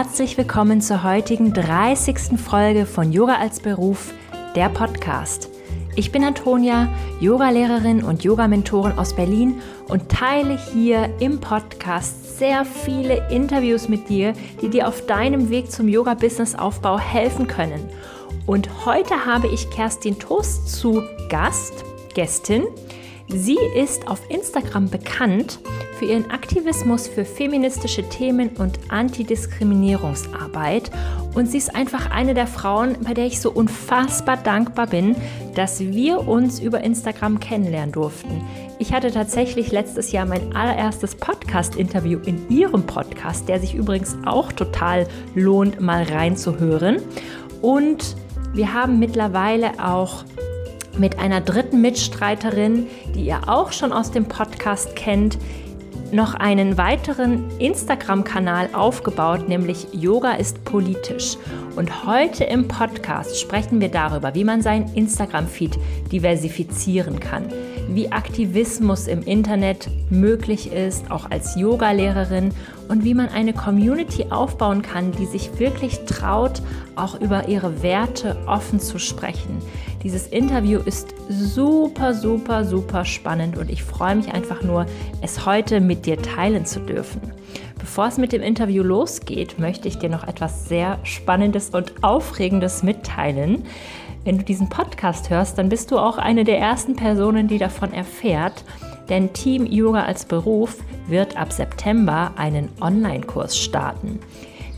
Herzlich willkommen zur heutigen 30. Folge von Yoga als Beruf, der Podcast. Ich bin Antonia, Yogalehrerin und Yogamentorin aus Berlin und teile hier im Podcast sehr viele Interviews mit dir, die dir auf deinem Weg zum Yoga-Business-Aufbau helfen können. Und heute habe ich Kerstin Toast zu Gast, Gästin. Sie ist auf Instagram bekannt für ihren Aktivismus für feministische Themen und Antidiskriminierungsarbeit. Und sie ist einfach eine der Frauen, bei der ich so unfassbar dankbar bin, dass wir uns über Instagram kennenlernen durften. Ich hatte tatsächlich letztes Jahr mein allererstes Podcast-Interview in ihrem Podcast, der sich übrigens auch total lohnt, mal reinzuhören. Und wir haben mittlerweile auch mit einer dritten Mitstreiterin, die ihr auch schon aus dem Podcast kennt, noch einen weiteren Instagram-Kanal aufgebaut, nämlich Yoga ist politisch. Und heute im Podcast sprechen wir darüber, wie man seinen Instagram-Feed diversifizieren kann, wie Aktivismus im Internet möglich ist, auch als Yogalehrerin und wie man eine Community aufbauen kann, die sich wirklich traut, auch über ihre Werte offen zu sprechen. Dieses Interview ist super, super, super spannend und ich freue mich einfach nur, es heute mit dir teilen zu dürfen. Bevor es mit dem Interview losgeht, möchte ich dir noch etwas sehr Spannendes und Aufregendes mitteilen. Wenn du diesen Podcast hörst, dann bist du auch eine der ersten Personen, die davon erfährt, denn Team Yoga als Beruf wird ab September einen Online-Kurs starten.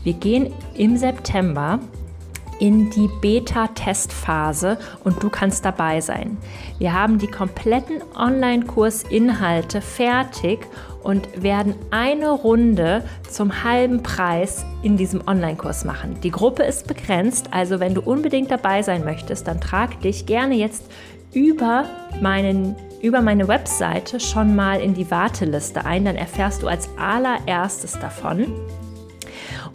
Wir gehen im September in die Beta-Testphase und du kannst dabei sein. Wir haben die kompletten Online-Kursinhalte fertig und werden eine Runde zum halben Preis in diesem Online-Kurs machen. Die Gruppe ist begrenzt, also wenn du unbedingt dabei sein möchtest, dann trag dich gerne jetzt über meinen über meine Webseite schon mal in die Warteliste ein, dann erfährst du als allererstes davon.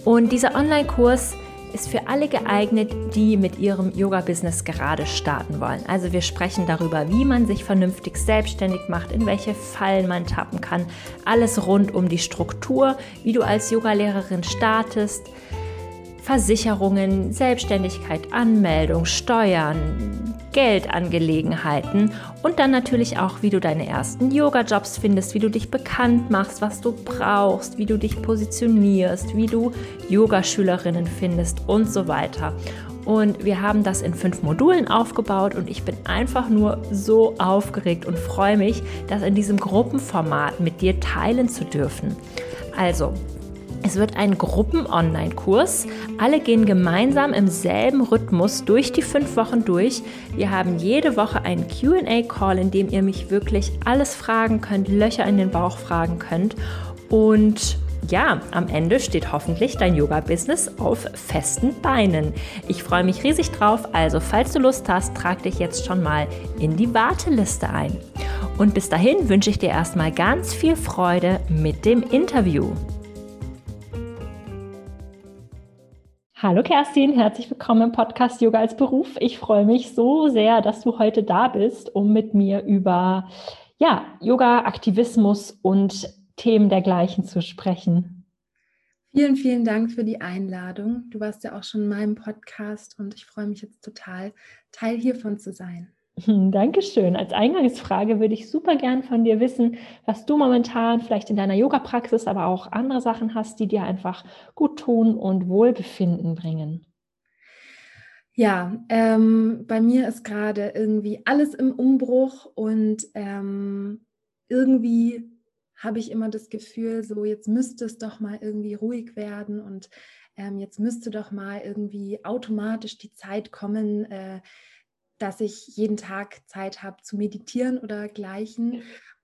Und dieser Online-Kurs ist für alle geeignet, die mit ihrem Yoga-Business gerade starten wollen. Also wir sprechen darüber, wie man sich vernünftig selbstständig macht, in welche Fallen man tappen kann, alles rund um die Struktur, wie du als Yogalehrerin startest, Versicherungen, Selbstständigkeit, Anmeldung, Steuern, Geldangelegenheiten und dann natürlich auch, wie du deine ersten Yoga-Jobs findest, wie du dich bekannt machst, was du brauchst, wie du dich positionierst, wie du Yogaschülerinnen findest und so weiter. Und wir haben das in fünf Modulen aufgebaut und ich bin einfach nur so aufgeregt und freue mich, das in diesem Gruppenformat mit dir teilen zu dürfen. Also, es wird ein Gruppen-Online-Kurs. Alle gehen gemeinsam im selben Rhythmus durch die fünf Wochen durch. Wir haben jede Woche einen QA-Call, in dem ihr mich wirklich alles fragen könnt, Löcher in den Bauch fragen könnt. Und ja, am Ende steht hoffentlich dein Yoga-Business auf festen Beinen. Ich freue mich riesig drauf, also falls du Lust hast, trag dich jetzt schon mal in die Warteliste ein. Und bis dahin wünsche ich dir erstmal ganz viel Freude mit dem Interview. Hallo Kerstin, herzlich willkommen im Podcast Yoga als Beruf. Ich freue mich so sehr, dass du heute da bist, um mit mir über ja, Yoga, Aktivismus und Themen dergleichen zu sprechen. Vielen, vielen Dank für die Einladung. Du warst ja auch schon in meinem Podcast und ich freue mich jetzt total, Teil hiervon zu sein. Dankeschön. Als Eingangsfrage würde ich super gern von dir wissen, was du momentan vielleicht in deiner Yoga-Praxis, aber auch andere Sachen hast, die dir einfach gut tun und Wohlbefinden bringen. Ja, ähm, bei mir ist gerade irgendwie alles im Umbruch und ähm, irgendwie habe ich immer das Gefühl, so jetzt müsste es doch mal irgendwie ruhig werden und ähm, jetzt müsste doch mal irgendwie automatisch die Zeit kommen, äh, dass ich jeden Tag Zeit habe zu meditieren oder gleichen.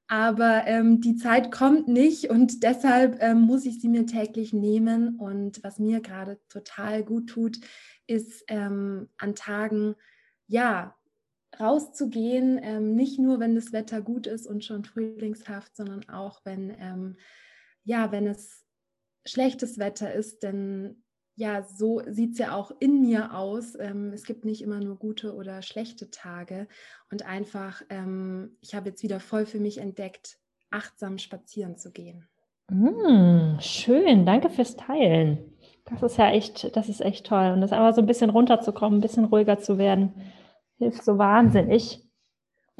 Aber ähm, die Zeit kommt nicht und deshalb ähm, muss ich sie mir täglich nehmen. Und was mir gerade total gut tut, ist ähm, an Tagen, ja, rauszugehen, ähm, nicht nur, wenn das Wetter gut ist und schon frühlingshaft, sondern auch, wenn, ähm, ja, wenn es schlechtes Wetter ist, denn ja, so sieht es ja auch in mir aus. Ähm, es gibt nicht immer nur gute oder schlechte Tage. Und einfach, ähm, ich habe jetzt wieder voll für mich entdeckt, achtsam spazieren zu gehen. Mm, schön, danke fürs Teilen. Das ist ja echt, das ist echt toll. Und das einfach so ein bisschen runterzukommen, ein bisschen ruhiger zu werden, hilft so wahnsinnig.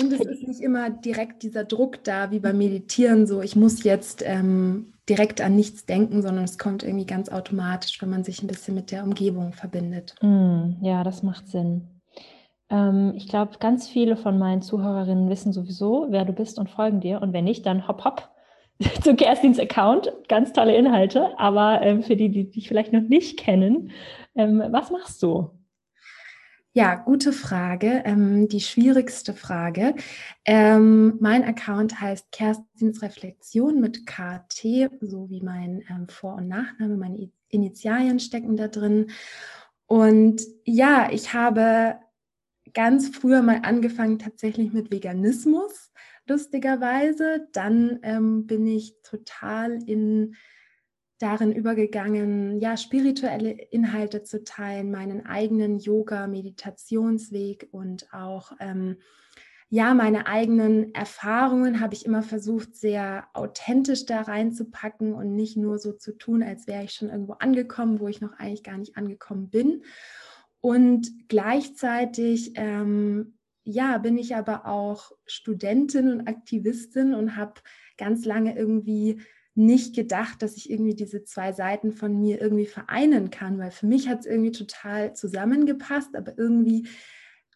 Und es ist nicht immer direkt dieser Druck da, wie beim Meditieren, so ich muss jetzt ähm, direkt an nichts denken, sondern es kommt irgendwie ganz automatisch, wenn man sich ein bisschen mit der Umgebung verbindet. Mm, ja, das macht Sinn. Ähm, ich glaube, ganz viele von meinen Zuhörerinnen wissen sowieso, wer du bist und folgen dir. Und wenn nicht, dann hopp, hopp zu Kerstins Account. Ganz tolle Inhalte. Aber ähm, für die, die dich vielleicht noch nicht kennen, ähm, was machst du? Ja, gute Frage. Ähm, die schwierigste Frage. Ähm, mein Account heißt Kerstins Reflexion mit KT, so wie mein ähm, Vor- und Nachname, meine Initialien stecken da drin. Und ja, ich habe ganz früher mal angefangen tatsächlich mit Veganismus, lustigerweise. Dann ähm, bin ich total in darin übergegangen, ja, spirituelle Inhalte zu teilen, meinen eigenen Yoga-Meditationsweg und auch ähm, ja, meine eigenen Erfahrungen habe ich immer versucht, sehr authentisch da reinzupacken und nicht nur so zu tun, als wäre ich schon irgendwo angekommen, wo ich noch eigentlich gar nicht angekommen bin. Und gleichzeitig, ähm, ja, bin ich aber auch Studentin und Aktivistin und habe ganz lange irgendwie nicht gedacht, dass ich irgendwie diese zwei Seiten von mir irgendwie vereinen kann, weil für mich hat es irgendwie total zusammengepasst, aber irgendwie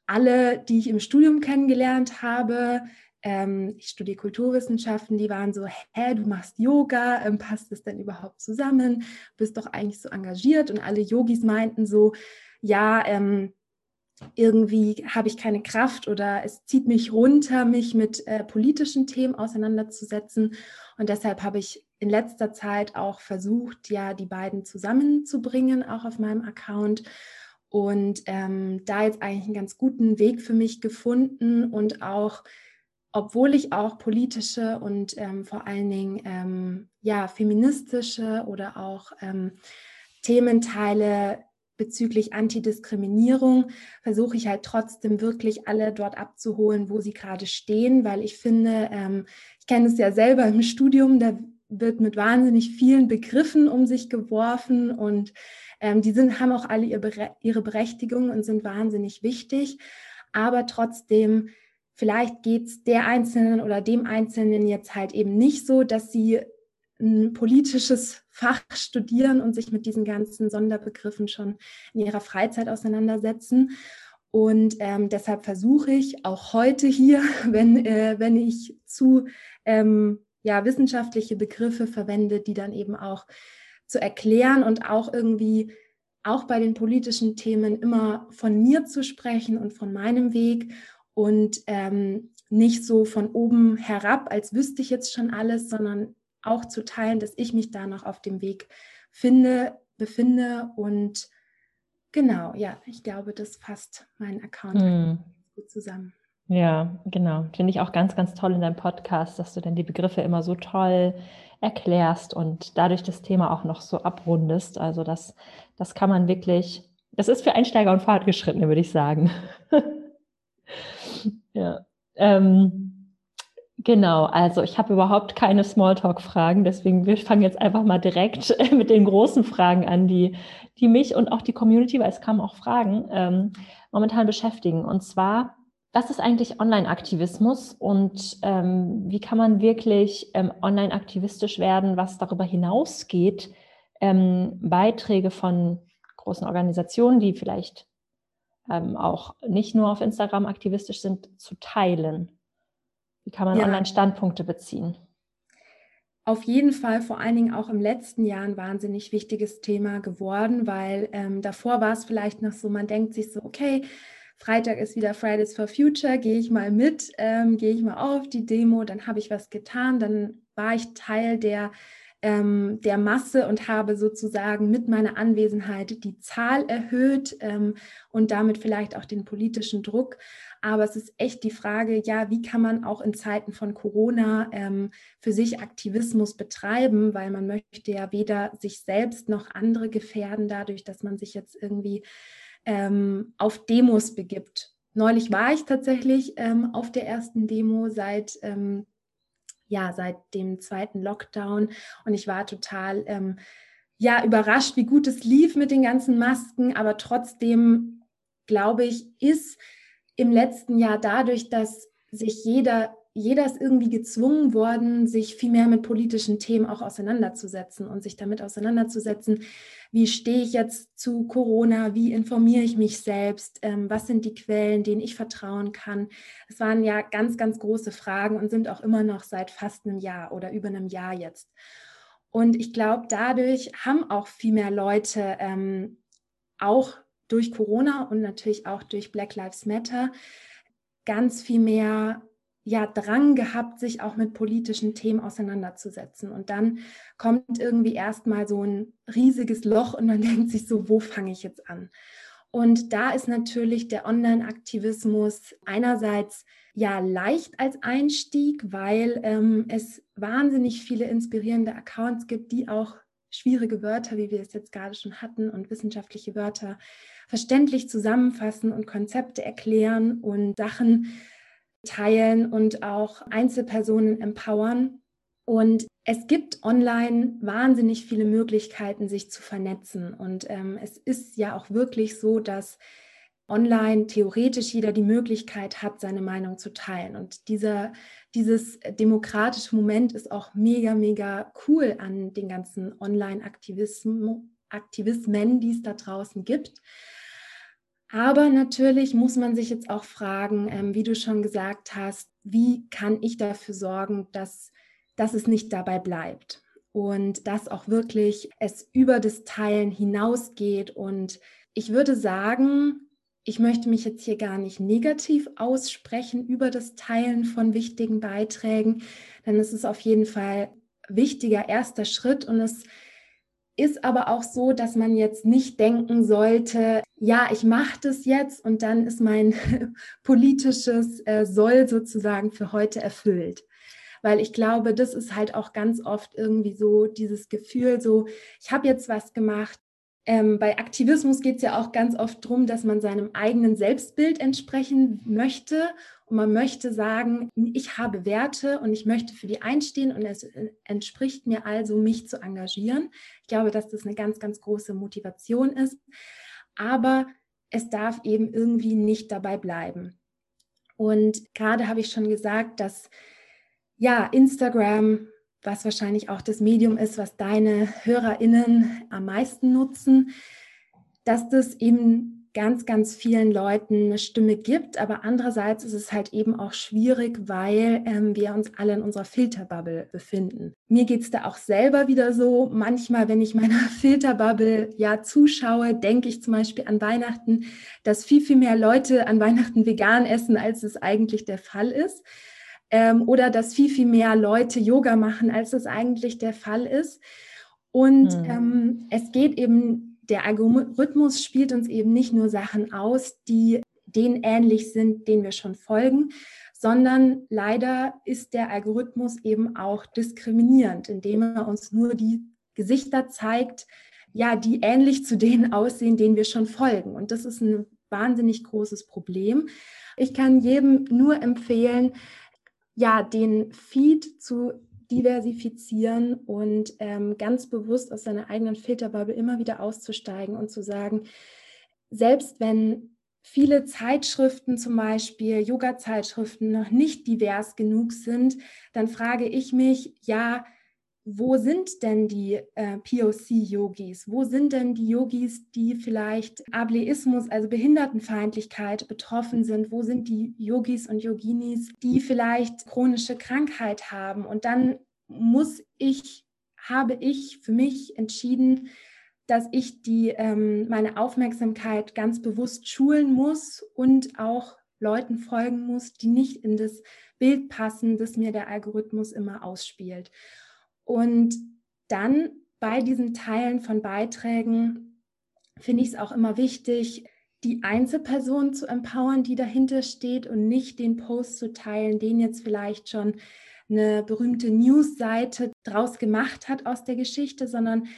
alle, die ich im Studium kennengelernt habe, ähm, ich studiere Kulturwissenschaften, die waren so, hä, du machst Yoga, ähm, passt das denn überhaupt zusammen? Bist doch eigentlich so engagiert und alle Yogis meinten so, ja, ähm, irgendwie habe ich keine Kraft oder es zieht mich runter, mich mit äh, politischen Themen auseinanderzusetzen. Und deshalb habe ich in letzter Zeit auch versucht, ja, die beiden zusammenzubringen, auch auf meinem Account. Und ähm, da jetzt eigentlich einen ganz guten Weg für mich gefunden und auch, obwohl ich auch politische und ähm, vor allen Dingen ähm, ja, feministische oder auch ähm, Themen teile, bezüglich Antidiskriminierung versuche ich halt trotzdem wirklich alle dort abzuholen, wo sie gerade stehen, weil ich finde, ähm, ich kenne es ja selber im Studium, da wird mit wahnsinnig vielen Begriffen um sich geworfen und ähm, die sind, haben auch alle ihre, Berechtigung und sind wahnsinnig wichtig. Aber trotzdem, vielleicht geht es der Einzelnen oder dem Einzelnen jetzt halt eben nicht so, dass sie ein politisches Fach studieren und sich mit diesen ganzen Sonderbegriffen schon in ihrer Freizeit auseinandersetzen. Und ähm, deshalb versuche ich auch heute hier, wenn, äh, wenn ich zu ähm, ja, wissenschaftliche Begriffe verwende, die dann eben auch zu erklären und auch irgendwie auch bei den politischen Themen immer von mir zu sprechen und von meinem Weg und ähm, nicht so von oben herab, als wüsste ich jetzt schon alles, sondern auch zu teilen, dass ich mich da noch auf dem Weg finde, befinde und genau, ja, ich glaube, das fasst meinen Account hm. gut zusammen. Ja, genau. Finde ich auch ganz, ganz toll in deinem Podcast, dass du dann die Begriffe immer so toll erklärst und dadurch das Thema auch noch so abrundest. Also das, das kann man wirklich, das ist für Einsteiger und Fortgeschrittene, würde ich sagen. ja. Ähm, Genau, also ich habe überhaupt keine Smalltalk-Fragen, deswegen wir fangen jetzt einfach mal direkt mit den großen Fragen an, die, die mich und auch die Community, weil es kamen auch Fragen, ähm, momentan beschäftigen. Und zwar, was ist eigentlich Online-Aktivismus und ähm, wie kann man wirklich ähm, online aktivistisch werden, was darüber hinausgeht, ähm, Beiträge von großen Organisationen, die vielleicht ähm, auch nicht nur auf Instagram aktivistisch sind, zu teilen? Wie kann man ja. Online-Standpunkte beziehen? Auf jeden Fall, vor allen Dingen auch im letzten Jahr ein wahnsinnig wichtiges Thema geworden, weil ähm, davor war es vielleicht noch so, man denkt sich so, okay, Freitag ist wieder Fridays for Future, gehe ich mal mit, ähm, gehe ich mal auf die Demo, dann habe ich was getan, dann war ich Teil der ähm, der Masse und habe sozusagen mit meiner Anwesenheit die Zahl erhöht ähm, und damit vielleicht auch den politischen Druck. Aber es ist echt die Frage, ja, wie kann man auch in Zeiten von Corona ähm, für sich Aktivismus betreiben, weil man möchte ja weder sich selbst noch andere gefährden dadurch, dass man sich jetzt irgendwie ähm, auf Demos begibt. Neulich war ich tatsächlich ähm, auf der ersten Demo seit ähm, ja, seit dem zweiten Lockdown. Und ich war total ähm, ja überrascht, wie gut es lief mit den ganzen Masken, aber trotzdem glaube ich, ist im letzten Jahr dadurch, dass sich jeder jeder ist irgendwie gezwungen worden, sich viel mehr mit politischen Themen auch auseinanderzusetzen und sich damit auseinanderzusetzen, wie stehe ich jetzt zu Corona, wie informiere ich mich selbst, ähm, was sind die Quellen, denen ich vertrauen kann. Es waren ja ganz, ganz große Fragen und sind auch immer noch seit fast einem Jahr oder über einem Jahr jetzt. Und ich glaube, dadurch haben auch viel mehr Leute ähm, auch durch Corona und natürlich auch durch Black Lives Matter ganz viel mehr ja Drang gehabt, sich auch mit politischen Themen auseinanderzusetzen. Und dann kommt irgendwie erstmal so ein riesiges Loch und man denkt sich so, wo fange ich jetzt an? Und da ist natürlich der Online-Aktivismus einerseits ja leicht als Einstieg, weil ähm, es wahnsinnig viele inspirierende Accounts gibt, die auch schwierige Wörter, wie wir es jetzt gerade schon hatten, und wissenschaftliche Wörter verständlich zusammenfassen und Konzepte erklären und Sachen teilen und auch Einzelpersonen empowern. Und es gibt online wahnsinnig viele Möglichkeiten, sich zu vernetzen. Und ähm, es ist ja auch wirklich so, dass online theoretisch jeder die Möglichkeit hat, seine Meinung zu teilen. Und dieser, dieses demokratische Moment ist auch mega, mega cool an den ganzen Online-Aktivismen, die es da draußen gibt. Aber natürlich muss man sich jetzt auch fragen, ähm, wie du schon gesagt hast, wie kann ich dafür sorgen, dass, dass es nicht dabei bleibt und dass auch wirklich es über das Teilen hinausgeht. Und ich würde sagen, ich möchte mich jetzt hier gar nicht negativ aussprechen über das Teilen von wichtigen Beiträgen, denn es ist auf jeden Fall wichtiger erster Schritt und es ist aber auch so, dass man jetzt nicht denken sollte, ja, ich mache das jetzt und dann ist mein politisches äh, Soll sozusagen für heute erfüllt. Weil ich glaube, das ist halt auch ganz oft irgendwie so dieses Gefühl, so, ich habe jetzt was gemacht, ähm, bei Aktivismus geht es ja auch ganz oft darum, dass man seinem eigenen Selbstbild entsprechen möchte und man möchte sagen, ich habe Werte und ich möchte für die einstehen und es entspricht mir also, mich zu engagieren. Ich glaube, dass das eine ganz, ganz große Motivation ist. Aber es darf eben irgendwie nicht dabei bleiben. Und gerade habe ich schon gesagt, dass ja, Instagram was wahrscheinlich auch das Medium ist, was deine HörerInnen am meisten nutzen, dass das eben ganz, ganz vielen Leuten eine Stimme gibt. Aber andererseits ist es halt eben auch schwierig, weil ähm, wir uns alle in unserer Filterbubble befinden. Mir geht es da auch selber wieder so. Manchmal, wenn ich meiner Filterbubble ja zuschaue, denke ich zum Beispiel an Weihnachten, dass viel, viel mehr Leute an Weihnachten vegan essen, als es eigentlich der Fall ist ähm, oder dass viel, viel mehr Leute Yoga machen, als es eigentlich der Fall ist. Und hm. ähm, es geht eben, der Algorithmus spielt uns eben nicht nur Sachen aus, die denen ähnlich sind, denen wir schon folgen, sondern leider ist der Algorithmus eben auch diskriminierend, indem er uns nur die Gesichter zeigt, ja, die ähnlich zu denen aussehen, denen wir schon folgen. Und das ist ein wahnsinnig großes Problem. Ich kann jedem nur empfehlen, ja, den Feed zu diversifizieren und ähm, ganz bewusst aus seiner eigenen Filterbubble immer wieder auszusteigen und zu sagen, selbst wenn viele Zeitschriften zum Beispiel, Yoga-Zeitschriften noch nicht divers genug sind, dann frage ich mich, ja, wo sind denn die äh, POC-Yogis? Wo sind denn die Yogis, die vielleicht Ableismus, also Behindertenfeindlichkeit betroffen sind? Wo sind die Yogis und Yoginis, die vielleicht chronische Krankheit haben? Und dann muss ich, habe ich für mich entschieden, dass ich die, ähm, meine Aufmerksamkeit ganz bewusst schulen muss und auch Leuten folgen muss, die nicht in das Bild passen, das mir der Algorithmus immer ausspielt. Und dann bei diesen Teilen von Beiträgen finde ich es auch immer wichtig, die Einzelperson zu empowern, die dahinter steht und nicht den Post zu teilen, den jetzt vielleicht schon eine berühmte News-Seite draus gemacht hat aus der Geschichte, sondern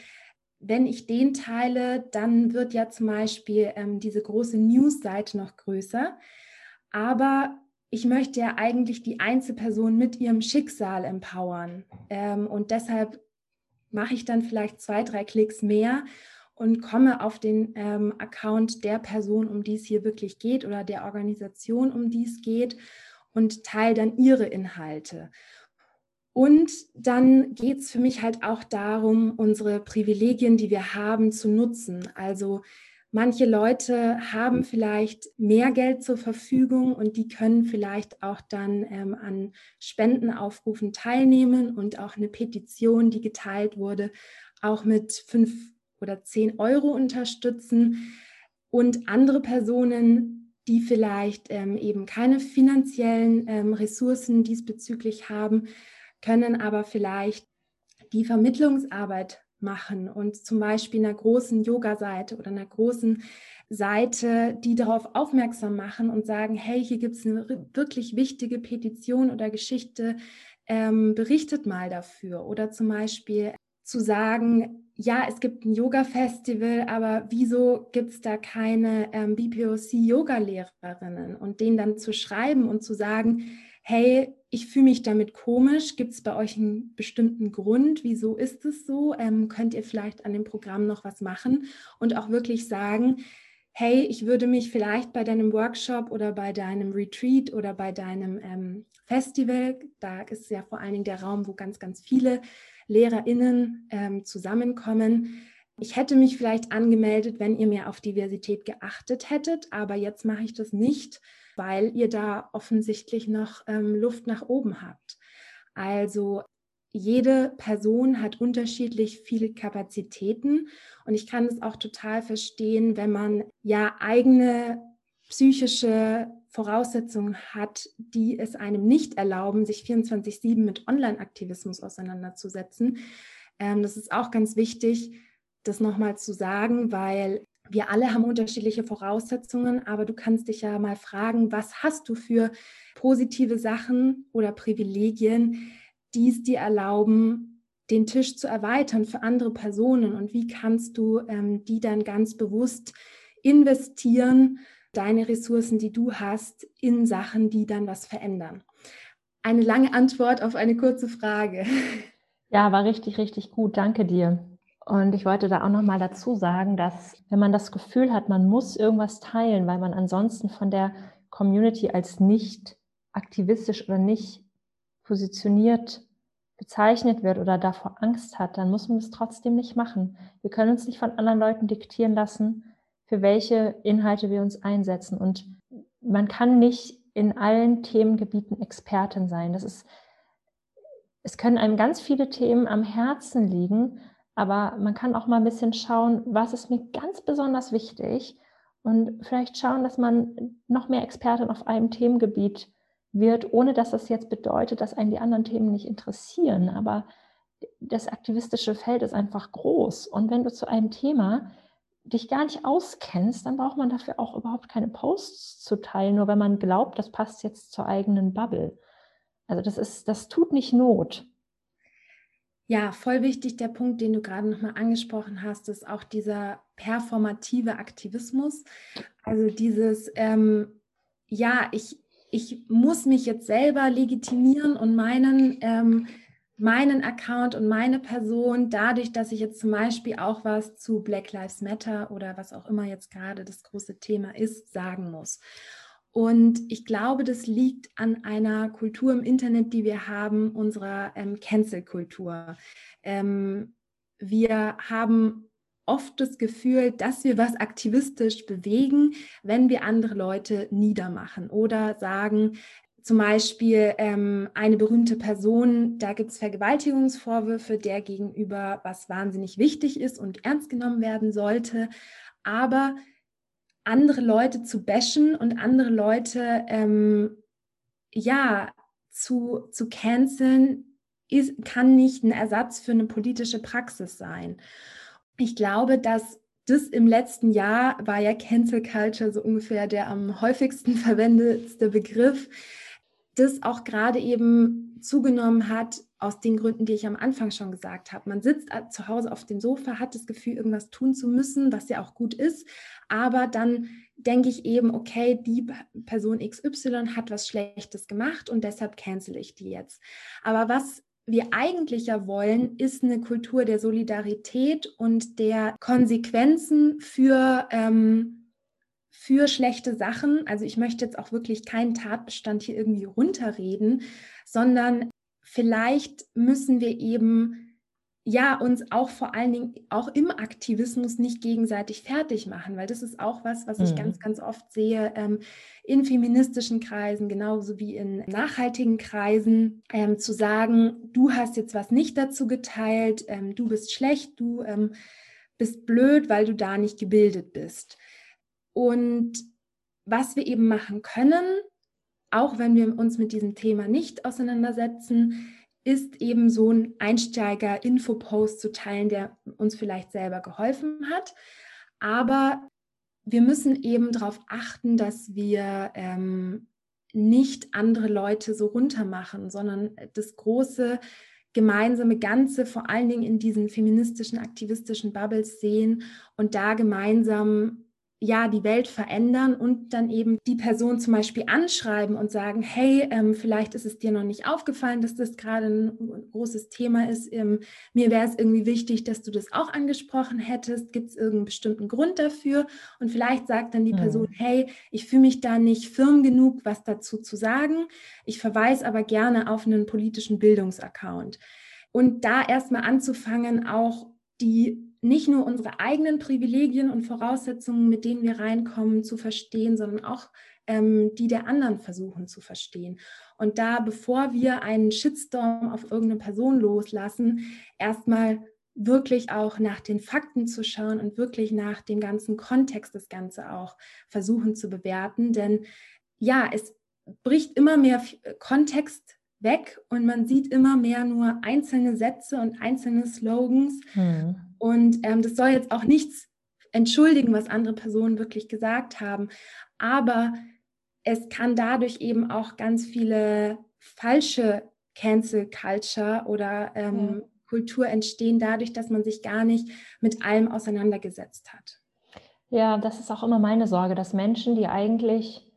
wenn ich den teile, dann wird ja zum Beispiel ähm, diese große News-Seite noch größer. Aber ich möchte ja eigentlich die Einzelperson mit ihrem Schicksal empowern. Ähm, und deshalb mache ich dann vielleicht zwei, drei Klicks mehr und komme auf den ähm, Account der Person, um die es hier wirklich geht oder der Organisation, um die es geht und teile dann ihre Inhalte. Und dann geht es für mich halt auch darum, unsere Privilegien, die wir haben, zu nutzen. Also manche Leute haben vielleicht mehr Geld zur Verfügung und die können vielleicht auch dann ähm, an Spendenaufrufen teilnehmen und auch eine Petition, die geteilt wurde, auch mit fünf oder zehn Euro unterstützen. Und andere Personen, die vielleicht ähm, eben keine finanziellen ähm, Ressourcen diesbezüglich haben, können aber vielleicht die Vermittlungsarbeit machen und zum Beispiel einer großen Yoga-Seite oder einer großen Seite, die darauf aufmerksam machen und sagen, hey, hier gibt es eine wirklich wichtige Petition oder Geschichte, ähm, berichtet mal dafür. Oder zum Beispiel zu sagen, ja, es gibt ein Yoga-Festival, aber wieso gibt es da keine ähm, BPOC-Yoga-Lehrerinnen? Und denen dann zu schreiben und zu sagen, hey, ich fühle mich damit komisch. Gibt es bei euch einen bestimmten Grund? Wieso ist es so? Ähm, könnt ihr vielleicht an dem Programm noch was machen? Und auch wirklich sagen, hey, ich würde mich vielleicht bei deinem Workshop oder bei deinem Retreat oder bei deinem ähm, Festival, da ist ja vor allen Dingen der Raum, wo ganz, ganz viele LehrerInnen ähm, zusammenkommen. Ich hätte mich vielleicht angemeldet, wenn ihr mehr auf Diversität geachtet hättet, aber jetzt mache ich das nicht weil ihr da offensichtlich noch ähm, Luft nach oben habt. Also jede Person hat unterschiedlich viele Kapazitäten und ich kann es auch total verstehen, wenn man ja eigene psychische Voraussetzungen hat, die es einem nicht erlauben, sich 24/7 mit Online-Aktivismus auseinanderzusetzen. Ähm, das ist auch ganz wichtig, das nochmal zu sagen, weil wir alle haben unterschiedliche Voraussetzungen, aber du kannst dich ja mal fragen, was hast du für positive Sachen oder Privilegien, die es dir erlauben, den Tisch zu erweitern für andere Personen und wie kannst du ähm, die dann ganz bewusst investieren, deine Ressourcen, die du hast, in Sachen, die dann was verändern. Eine lange Antwort auf eine kurze Frage. Ja, war richtig, richtig gut. Danke dir. Und ich wollte da auch noch mal dazu sagen, dass wenn man das Gefühl hat, man muss irgendwas teilen, weil man ansonsten von der Community als nicht aktivistisch oder nicht positioniert bezeichnet wird oder davor Angst hat, dann muss man es trotzdem nicht machen. Wir können uns nicht von anderen Leuten diktieren lassen, für welche Inhalte wir uns einsetzen. Und man kann nicht in allen Themengebieten Expertin sein. Das ist, es können einem ganz viele Themen am Herzen liegen, aber man kann auch mal ein bisschen schauen, was ist mir ganz besonders wichtig und vielleicht schauen, dass man noch mehr Expertin auf einem Themengebiet wird, ohne dass das jetzt bedeutet, dass einen die anderen Themen nicht interessieren. Aber das aktivistische Feld ist einfach groß. Und wenn du zu einem Thema dich gar nicht auskennst, dann braucht man dafür auch überhaupt keine Posts zu teilen, nur wenn man glaubt, das passt jetzt zur eigenen Bubble. Also das ist, das tut nicht Not. Ja, voll wichtig der Punkt, den du gerade nochmal angesprochen hast, ist auch dieser performative Aktivismus. Also dieses, ähm, ja, ich, ich muss mich jetzt selber legitimieren und meinen, ähm, meinen Account und meine Person dadurch, dass ich jetzt zum Beispiel auch was zu Black Lives Matter oder was auch immer jetzt gerade das große Thema ist, sagen muss. Und ich glaube, das liegt an einer Kultur im Internet, die wir haben, unserer ähm, Cancel-Kultur. Ähm, wir haben oft das Gefühl, dass wir was aktivistisch bewegen, wenn wir andere Leute niedermachen oder sagen, zum Beispiel ähm, eine berühmte Person, da gibt es Vergewaltigungsvorwürfe, der gegenüber was wahnsinnig wichtig ist und ernst genommen werden sollte. Aber andere Leute zu bashen und andere Leute ähm, ja zu, zu canceln, ist, kann nicht ein Ersatz für eine politische Praxis sein. Ich glaube, dass das im letzten Jahr war ja Cancel Culture so ungefähr der am häufigsten verwendetste Begriff, das auch gerade eben zugenommen hat aus den Gründen, die ich am Anfang schon gesagt habe. Man sitzt zu Hause auf dem Sofa, hat das Gefühl, irgendwas tun zu müssen, was ja auch gut ist, aber dann denke ich eben, okay, die Person XY hat was Schlechtes gemacht und deshalb cancel ich die jetzt. Aber was wir eigentlich ja wollen, ist eine Kultur der Solidarität und der Konsequenzen für, ähm, für schlechte Sachen. Also ich möchte jetzt auch wirklich keinen Tatbestand hier irgendwie runterreden, sondern vielleicht müssen wir eben ja, uns auch vor allen Dingen auch im Aktivismus nicht gegenseitig fertig machen, weil das ist auch was, was ich mhm. ganz, ganz oft sehe ähm, in feministischen Kreisen, genauso wie in nachhaltigen Kreisen, ähm, zu sagen, du hast jetzt was nicht dazu geteilt, ähm, du bist schlecht, du ähm, bist blöd, weil du da nicht gebildet bist. Und was wir eben machen können, auch wenn wir uns mit diesem Thema nicht auseinandersetzen, ist eben so ein Einsteiger-Info-Post zu teilen, der uns vielleicht selber geholfen hat. Aber wir müssen eben darauf achten, dass wir ähm, nicht andere Leute so runtermachen, sondern das große gemeinsame Ganze vor allen Dingen in diesen feministischen, aktivistischen Bubbles sehen und da gemeinsam ja, die Welt verändern und dann eben die Person zum Beispiel anschreiben und sagen, hey, ähm, vielleicht ist es dir noch nicht aufgefallen, dass das gerade ein großes Thema ist. Ähm, mir wäre es irgendwie wichtig, dass du das auch angesprochen hättest. Gibt es irgendeinen bestimmten Grund dafür? Und vielleicht sagt dann die mhm. Person, hey, ich fühle mich da nicht firm genug, was dazu zu sagen. Ich verweise aber gerne auf einen politischen Bildungsaccount. Und da erstmal anzufangen, auch die nicht nur unsere eigenen Privilegien und Voraussetzungen, mit denen wir reinkommen, zu verstehen, sondern auch ähm, die der anderen versuchen zu verstehen. Und da, bevor wir einen Shitstorm auf irgendeine Person loslassen, erstmal wirklich auch nach den Fakten zu schauen und wirklich nach dem ganzen Kontext das Ganze auch versuchen zu bewerten. Denn ja, es bricht immer mehr Kontext weg und man sieht immer mehr nur einzelne Sätze und einzelne Slogans. Hm. Und ähm, das soll jetzt auch nichts entschuldigen, was andere Personen wirklich gesagt haben. Aber es kann dadurch eben auch ganz viele falsche Cancel Culture oder ähm, ja. Kultur entstehen, dadurch, dass man sich gar nicht mit allem auseinandergesetzt hat. Ja, das ist auch immer meine Sorge, dass Menschen, die eigentlich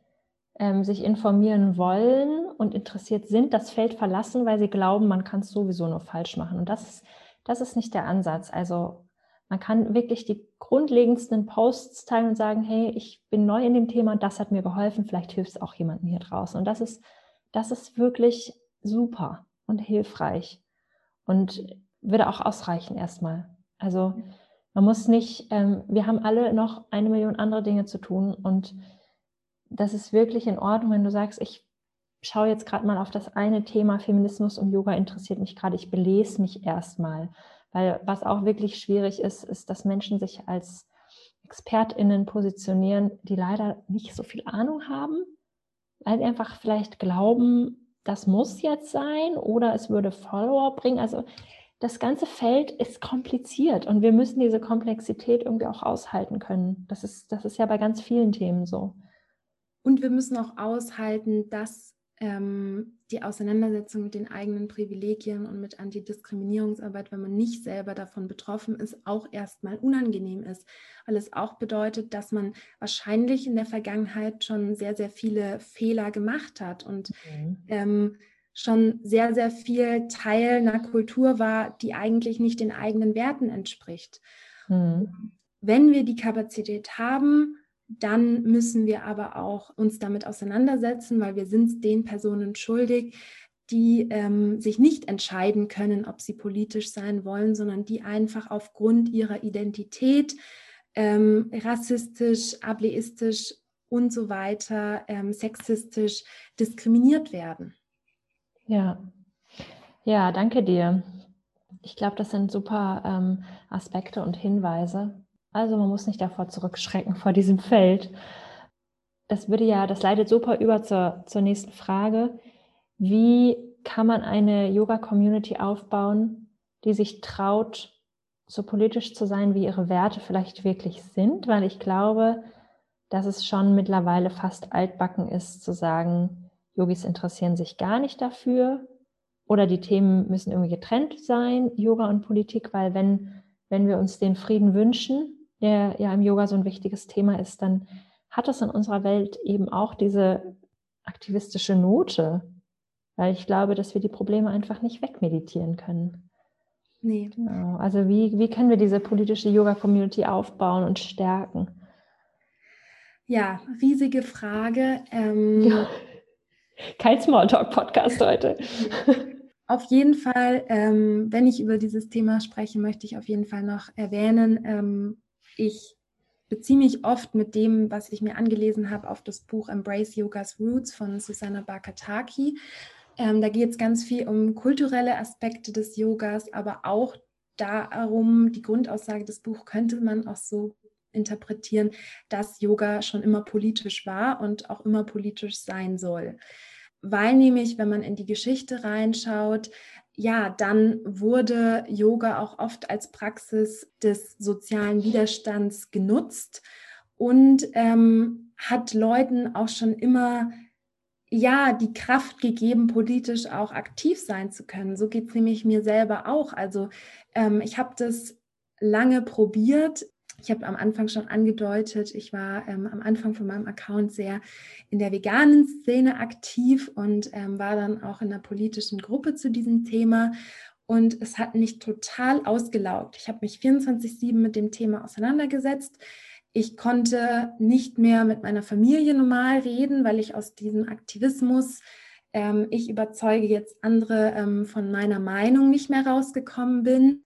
ähm, sich informieren wollen und interessiert sind, das Feld verlassen, weil sie glauben, man kann es sowieso nur falsch machen. Und das ist, das ist nicht der Ansatz. Also man kann wirklich die grundlegendsten Posts teilen und sagen, hey, ich bin neu in dem Thema und das hat mir geholfen, vielleicht hilft es auch jemandem hier draußen. Und das ist, das ist wirklich super und hilfreich und würde auch ausreichen erstmal. Also man muss nicht, ähm, wir haben alle noch eine Million andere Dinge zu tun und das ist wirklich in Ordnung, wenn du sagst, ich schaue jetzt gerade mal auf das eine Thema, Feminismus und Yoga interessiert mich gerade, ich belese mich erstmal. Weil was auch wirklich schwierig ist, ist, dass Menschen sich als ExpertInnen positionieren, die leider nicht so viel Ahnung haben, weil sie einfach vielleicht glauben, das muss jetzt sein oder es würde Follower bringen. Also das ganze Feld ist kompliziert und wir müssen diese Komplexität irgendwie auch aushalten können. Das ist, das ist ja bei ganz vielen Themen so. Und wir müssen auch aushalten, dass ähm, die Auseinandersetzung mit den eigenen Privilegien und mit Antidiskriminierungsarbeit, wenn man nicht selber davon betroffen ist, auch erstmal unangenehm ist, weil es auch bedeutet, dass man wahrscheinlich in der Vergangenheit schon sehr, sehr viele Fehler gemacht hat und mhm. ähm, schon sehr, sehr viel Teil einer Kultur war, die eigentlich nicht den eigenen Werten entspricht. Mhm. Wenn wir die Kapazität haben, dann müssen wir aber auch uns damit auseinandersetzen, weil wir sind den Personen schuldig, die ähm, sich nicht entscheiden können, ob sie politisch sein wollen, sondern die einfach aufgrund ihrer Identität ähm, rassistisch, ableistisch und so weiter, ähm, sexistisch diskriminiert werden. Ja, ja, danke dir. Ich glaube, das sind super ähm, Aspekte und Hinweise. Also man muss nicht davor zurückschrecken vor diesem Feld. Das würde ja, das leitet super über zur, zur nächsten Frage. Wie kann man eine Yoga-Community aufbauen, die sich traut, so politisch zu sein, wie ihre Werte vielleicht wirklich sind? Weil ich glaube, dass es schon mittlerweile fast altbacken ist, zu sagen, Yogis interessieren sich gar nicht dafür oder die Themen müssen irgendwie getrennt sein, Yoga und Politik, weil wenn, wenn wir uns den Frieden wünschen, der ja im Yoga so ein wichtiges Thema ist, dann hat es in unserer Welt eben auch diese aktivistische Note. Weil ich glaube, dass wir die Probleme einfach nicht wegmeditieren können. Nee. Genau. Also wie, wie können wir diese politische Yoga-Community aufbauen und stärken? Ja, riesige Frage. Ähm, ja. Kein Smalltalk-Podcast heute. Auf jeden Fall, ähm, wenn ich über dieses Thema spreche, möchte ich auf jeden Fall noch erwähnen, ähm, ich beziehe mich oft mit dem, was ich mir angelesen habe, auf das Buch Embrace Yoga's Roots von Susanna Bakataki. Ähm, da geht es ganz viel um kulturelle Aspekte des Yogas, aber auch darum, die Grundaussage des Buches könnte man auch so interpretieren, dass Yoga schon immer politisch war und auch immer politisch sein soll. Weil nämlich, wenn man in die Geschichte reinschaut, ja, dann wurde Yoga auch oft als Praxis des sozialen Widerstands genutzt und ähm, hat Leuten auch schon immer ja die Kraft gegeben, politisch auch aktiv sein zu können. So geht es nämlich mir selber auch. Also ähm, ich habe das lange probiert. Ich habe am Anfang schon angedeutet, ich war ähm, am Anfang von meinem Account sehr in der veganen Szene aktiv und ähm, war dann auch in einer politischen Gruppe zu diesem Thema. Und es hat mich total ausgelaugt. Ich habe mich 24-7 mit dem Thema auseinandergesetzt. Ich konnte nicht mehr mit meiner Familie normal reden, weil ich aus diesem Aktivismus, ähm, ich überzeuge jetzt andere ähm, von meiner Meinung nicht mehr rausgekommen bin.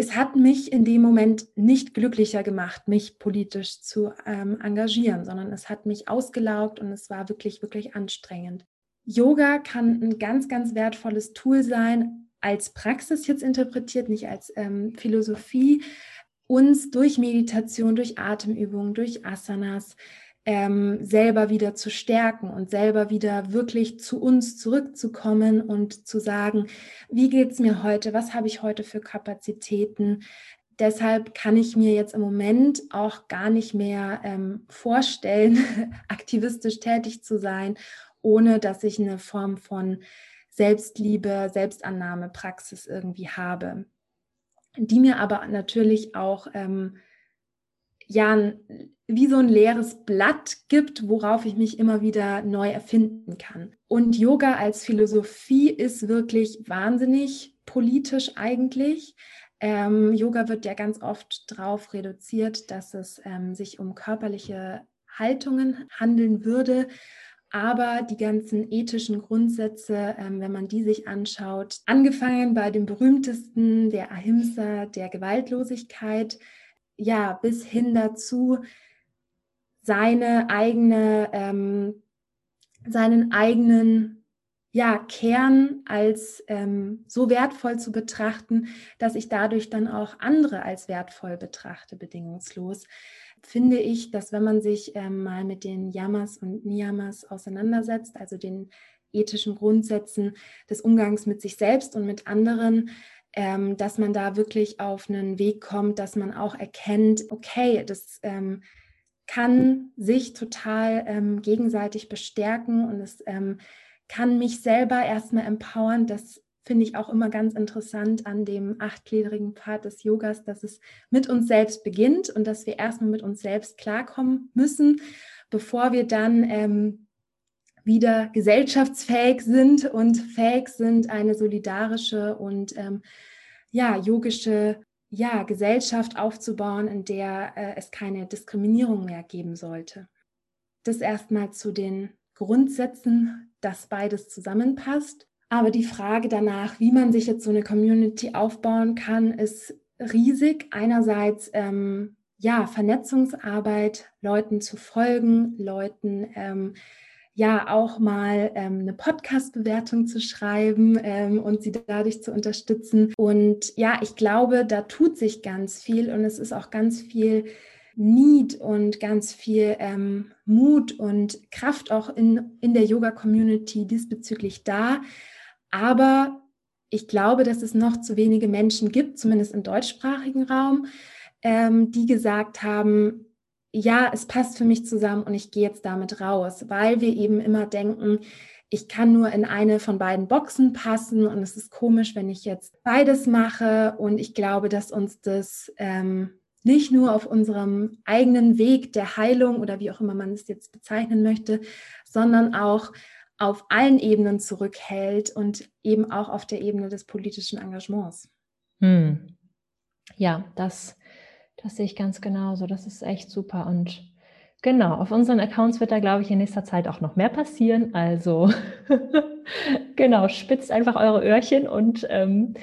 Es hat mich in dem Moment nicht glücklicher gemacht, mich politisch zu ähm, engagieren, sondern es hat mich ausgelaugt und es war wirklich, wirklich anstrengend. Yoga kann ein ganz, ganz wertvolles Tool sein, als Praxis jetzt interpretiert, nicht als ähm, Philosophie, uns durch Meditation, durch Atemübungen, durch Asanas ähm, selber wieder zu stärken und selber wieder wirklich zu uns zurückzukommen und zu sagen, wie geht es mir heute, was habe ich heute für Kapazitäten. Deshalb kann ich mir jetzt im Moment auch gar nicht mehr ähm, vorstellen, aktivistisch tätig zu sein, ohne dass ich eine Form von Selbstliebe, Selbstannahme, Praxis irgendwie habe die mir aber natürlich auch ähm, ja wie so ein leeres Blatt gibt, worauf ich mich immer wieder neu erfinden kann. Und Yoga als Philosophie ist wirklich wahnsinnig politisch eigentlich. Ähm, Yoga wird ja ganz oft darauf reduziert, dass es ähm, sich um körperliche Haltungen handeln würde. Aber die ganzen ethischen Grundsätze, ähm, wenn man die sich anschaut, angefangen bei dem berühmtesten, der Ahimsa, der Gewaltlosigkeit, ja, bis hin dazu, seine eigene, ähm, seinen eigenen ja, Kern als ähm, so wertvoll zu betrachten, dass ich dadurch dann auch andere als wertvoll betrachte, bedingungslos finde ich, dass wenn man sich ähm, mal mit den Yamas und Niyamas auseinandersetzt, also den ethischen Grundsätzen des Umgangs mit sich selbst und mit anderen, ähm, dass man da wirklich auf einen Weg kommt, dass man auch erkennt, okay, das ähm, kann sich total ähm, gegenseitig bestärken und es ähm, kann mich selber erstmal empowern, dass finde ich auch immer ganz interessant an dem achtgliedrigen Pfad des Yogas, dass es mit uns selbst beginnt und dass wir erstmal mit uns selbst klarkommen müssen, bevor wir dann ähm, wieder gesellschaftsfähig sind und fähig sind, eine solidarische und ähm, ja, yogische ja, Gesellschaft aufzubauen, in der äh, es keine Diskriminierung mehr geben sollte. Das erstmal zu den Grundsätzen, dass beides zusammenpasst. Aber die Frage danach, wie man sich jetzt so eine Community aufbauen kann, ist riesig. Einerseits ähm, ja Vernetzungsarbeit, Leuten zu folgen, Leuten ähm, ja auch mal ähm, eine Podcast-Bewertung zu schreiben ähm, und sie dadurch zu unterstützen. Und ja, ich glaube, da tut sich ganz viel und es ist auch ganz viel Need und ganz viel ähm, Mut und Kraft auch in, in der Yoga-Community diesbezüglich da. Aber ich glaube, dass es noch zu wenige Menschen gibt, zumindest im deutschsprachigen Raum, ähm, die gesagt haben, ja, es passt für mich zusammen und ich gehe jetzt damit raus, weil wir eben immer denken, ich kann nur in eine von beiden Boxen passen und es ist komisch, wenn ich jetzt beides mache und ich glaube, dass uns das ähm, nicht nur auf unserem eigenen Weg der Heilung oder wie auch immer man es jetzt bezeichnen möchte, sondern auch auf allen Ebenen zurückhält und eben auch auf der Ebene des politischen Engagements. Hm. Ja, das, das sehe ich ganz genauso. Das ist echt super. Und genau, auf unseren Accounts wird da, glaube ich, in nächster Zeit auch noch mehr passieren. Also genau, spitzt einfach eure Öhrchen und ähm,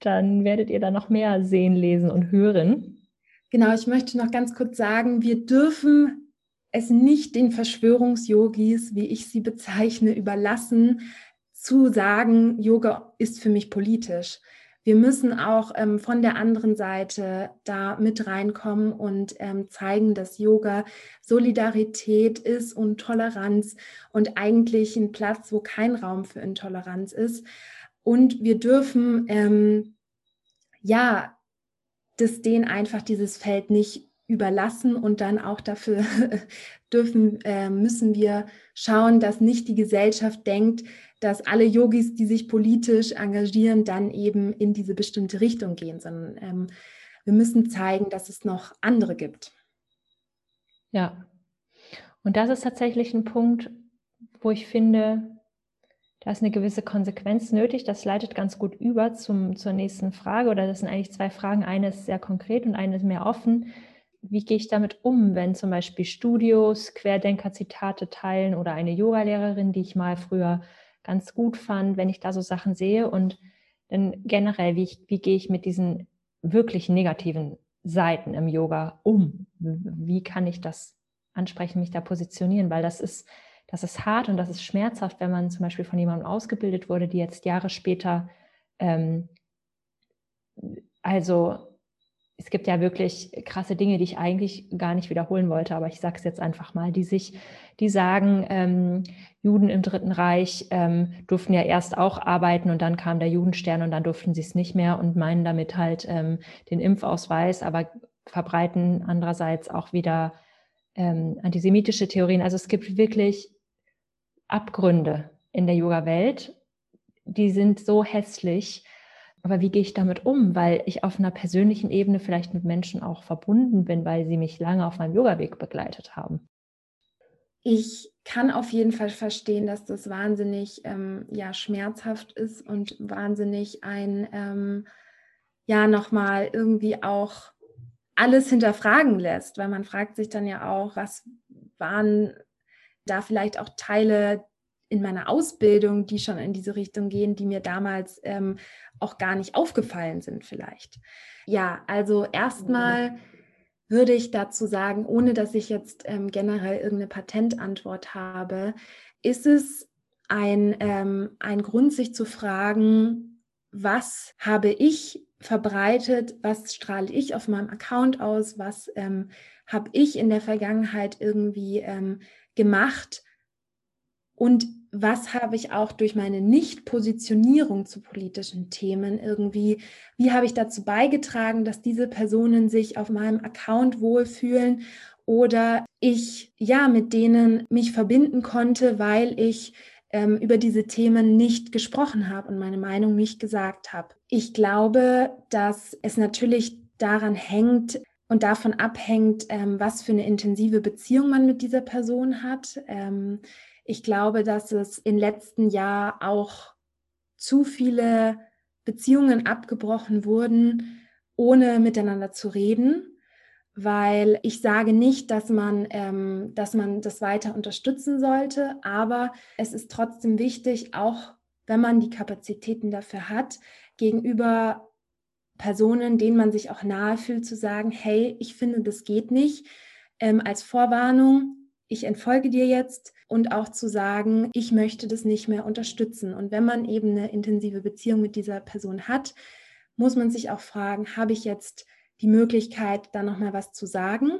dann werdet ihr da noch mehr sehen, lesen und hören. Genau, ich möchte noch ganz kurz sagen, wir dürfen es nicht den Verschwörungsyogis, wie ich sie bezeichne, überlassen, zu sagen, Yoga ist für mich politisch. Wir müssen auch ähm, von der anderen Seite da mit reinkommen und ähm, zeigen, dass Yoga Solidarität ist und Toleranz und eigentlich ein Platz, wo kein Raum für Intoleranz ist. Und wir dürfen ähm, ja das denen einfach dieses Feld nicht überlassen und dann auch dafür dürfen, äh, müssen wir schauen, dass nicht die Gesellschaft denkt, dass alle Yogis, die sich politisch engagieren, dann eben in diese bestimmte Richtung gehen, sondern ähm, wir müssen zeigen, dass es noch andere gibt. Ja, und das ist tatsächlich ein Punkt, wo ich finde, da ist eine gewisse Konsequenz nötig. Das leitet ganz gut über zum, zur nächsten Frage. Oder das sind eigentlich zwei Fragen. Eine ist sehr konkret und eine ist mehr offen wie gehe ich damit um, wenn zum Beispiel Studios Querdenker-Zitate teilen oder eine Yogalehrerin, die ich mal früher ganz gut fand, wenn ich da so Sachen sehe und dann generell, wie, ich, wie gehe ich mit diesen wirklich negativen Seiten im Yoga um? Wie kann ich das ansprechen, mich da positionieren? Weil das ist, das ist hart und das ist schmerzhaft, wenn man zum Beispiel von jemandem ausgebildet wurde, die jetzt Jahre später ähm, also es gibt ja wirklich krasse Dinge, die ich eigentlich gar nicht wiederholen wollte, aber ich sage es jetzt einfach mal, die sich, die sagen, ähm, Juden im Dritten Reich ähm, durften ja erst auch arbeiten und dann kam der Judenstern und dann durften sie es nicht mehr und meinen damit halt ähm, den Impfausweis, aber verbreiten andererseits auch wieder ähm, antisemitische Theorien. Also es gibt wirklich Abgründe in der Yoga-Welt, die sind so hässlich aber wie gehe ich damit um? Weil ich auf einer persönlichen Ebene vielleicht mit Menschen auch verbunden bin, weil sie mich lange auf meinem Yoga-Weg begleitet haben. Ich kann auf jeden Fall verstehen, dass das wahnsinnig ähm, ja, schmerzhaft ist und wahnsinnig ein, ähm, ja, nochmal irgendwie auch alles hinterfragen lässt, weil man fragt sich dann ja auch, was waren da vielleicht auch Teile in meiner Ausbildung, die schon in diese Richtung gehen, die mir damals ähm, auch gar nicht aufgefallen sind vielleicht. Ja, also erstmal würde ich dazu sagen, ohne dass ich jetzt ähm, generell irgendeine Patentantwort habe, ist es ein, ähm, ein Grund, sich zu fragen, was habe ich verbreitet, was strahle ich auf meinem Account aus, was ähm, habe ich in der Vergangenheit irgendwie ähm, gemacht und was habe ich auch durch meine Nicht-Positionierung zu politischen Themen irgendwie, wie habe ich dazu beigetragen, dass diese Personen sich auf meinem Account wohlfühlen oder ich ja mit denen mich verbinden konnte, weil ich ähm, über diese Themen nicht gesprochen habe und meine Meinung nicht gesagt habe. Ich glaube, dass es natürlich daran hängt, und davon abhängt, ähm, was für eine intensive Beziehung man mit dieser Person hat. Ähm, ich glaube, dass es im letzten Jahr auch zu viele Beziehungen abgebrochen wurden, ohne miteinander zu reden, weil ich sage nicht, dass man, ähm, dass man das weiter unterstützen sollte, aber es ist trotzdem wichtig, auch wenn man die Kapazitäten dafür hat, gegenüber Personen, denen man sich auch nahe fühlt, zu sagen, hey, ich finde, das geht nicht, ähm, als Vorwarnung, ich entfolge dir jetzt und auch zu sagen, ich möchte das nicht mehr unterstützen. Und wenn man eben eine intensive Beziehung mit dieser Person hat, muss man sich auch fragen, habe ich jetzt die Möglichkeit, da nochmal was zu sagen?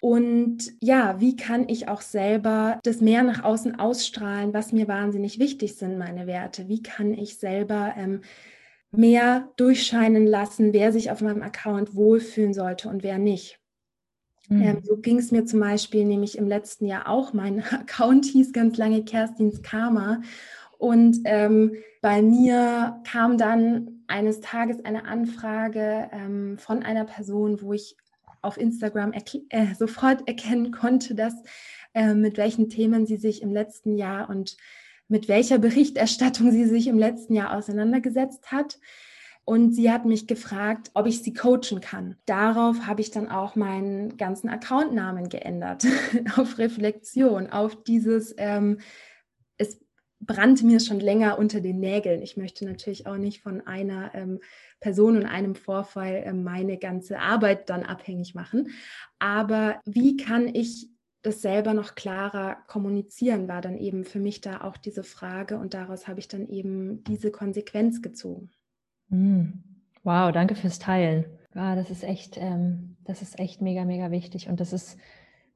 Und ja, wie kann ich auch selber das mehr nach außen ausstrahlen, was mir wahnsinnig wichtig sind, meine Werte? Wie kann ich selber ähm, mehr durchscheinen lassen, wer sich auf meinem Account wohlfühlen sollte und wer nicht? Ähm, mhm. Ähm, so ging es mir zum Beispiel nämlich im letzten Jahr auch. Mein Account hieß ganz lange Kerstins Karma. Und ähm, bei mir kam dann eines Tages eine Anfrage ähm, von einer Person, wo ich auf Instagram äh, sofort erkennen konnte, dass äh, mit welchen Themen sie sich im letzten Jahr und mit welcher Berichterstattung sie sich im letzten Jahr auseinandergesetzt hat. Und sie hat mich gefragt, ob ich sie coachen kann. Darauf habe ich dann auch meinen ganzen Accountnamen geändert, auf Reflexion, auf dieses, ähm, es brannte mir schon länger unter den Nägeln. Ich möchte natürlich auch nicht von einer ähm, Person und einem Vorfall äh, meine ganze Arbeit dann abhängig machen. Aber wie kann ich das selber noch klarer kommunizieren, war dann eben für mich da auch diese Frage und daraus habe ich dann eben diese Konsequenz gezogen. Hm. Wow, danke fürs Teilen. Ja, das ist echt, ähm, das ist echt mega, mega wichtig. Und das ist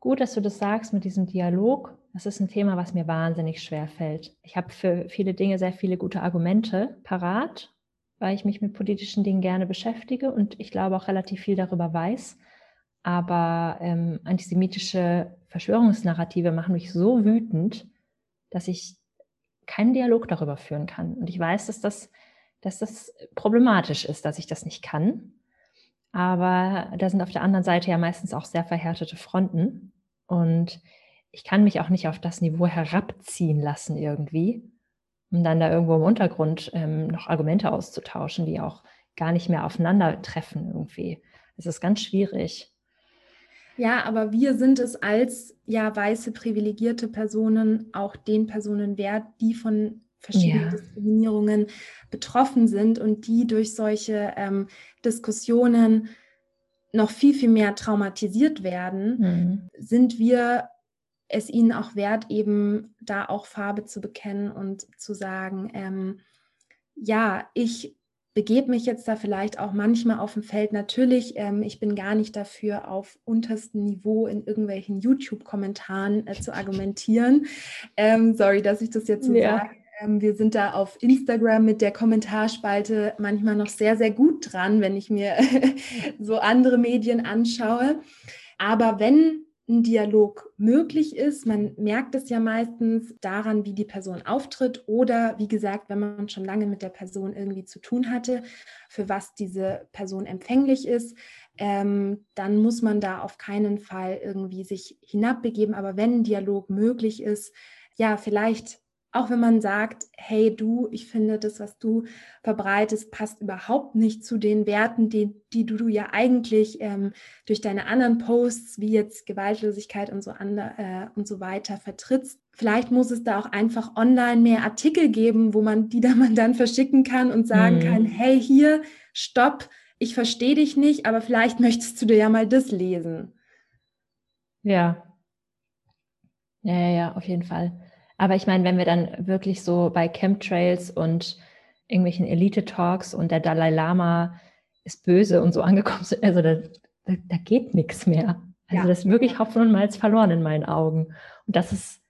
gut, dass du das sagst mit diesem Dialog. Das ist ein Thema, was mir wahnsinnig schwer fällt. Ich habe für viele Dinge sehr viele gute Argumente parat, weil ich mich mit politischen Dingen gerne beschäftige und ich glaube auch relativ viel darüber weiß. Aber ähm, antisemitische Verschwörungsnarrative machen mich so wütend, dass ich keinen Dialog darüber führen kann. Und ich weiß, dass das dass das problematisch ist, dass ich das nicht kann. Aber da sind auf der anderen Seite ja meistens auch sehr verhärtete Fronten. Und ich kann mich auch nicht auf das Niveau herabziehen lassen irgendwie, um dann da irgendwo im Untergrund ähm, noch Argumente auszutauschen, die auch gar nicht mehr aufeinandertreffen irgendwie. Es ist ganz schwierig. Ja, aber wir sind es als ja weiße privilegierte Personen auch den Personen wert, die von verschiedene ja. Diskriminierungen betroffen sind und die durch solche ähm, Diskussionen noch viel, viel mehr traumatisiert werden, mhm. sind wir es ihnen auch wert, eben da auch Farbe zu bekennen und zu sagen, ähm, ja, ich begebe mich jetzt da vielleicht auch manchmal auf dem Feld. Natürlich, ähm, ich bin gar nicht dafür, auf unterstem Niveau in irgendwelchen YouTube-Kommentaren äh, zu argumentieren. Ähm, sorry, dass ich das jetzt so ja. sage. Ähm, wir sind da auf Instagram mit der Kommentarspalte manchmal noch sehr, sehr gut dran, wenn ich mir so andere Medien anschaue. Aber wenn ein Dialog möglich ist, man merkt es ja meistens daran, wie die Person auftritt oder wie gesagt, wenn man schon lange mit der Person irgendwie zu tun hatte, für was diese Person empfänglich ist, ähm, dann muss man da auf keinen Fall irgendwie sich hinabbegeben. Aber wenn ein Dialog möglich ist, ja, vielleicht auch wenn man sagt, hey du, ich finde, das, was du verbreitest, passt überhaupt nicht zu den Werten, die, die du, du ja eigentlich ähm, durch deine anderen Posts, wie jetzt Gewaltlosigkeit und so, andre, äh, und so weiter, vertrittst. Vielleicht muss es da auch einfach online mehr Artikel geben, wo man die da man dann verschicken kann und sagen mhm. kann, hey hier, stopp, ich verstehe dich nicht, aber vielleicht möchtest du dir ja mal das lesen. Ja. Ja, ja, ja, auf jeden Fall. Aber ich meine, wenn wir dann wirklich so bei Chemtrails und irgendwelchen Elite-Talks und der Dalai Lama ist böse und so angekommen sind, also da, da, da geht nichts mehr. Also ja. das ist wirklich Hopfen und Malz verloren in meinen Augen. Und das ist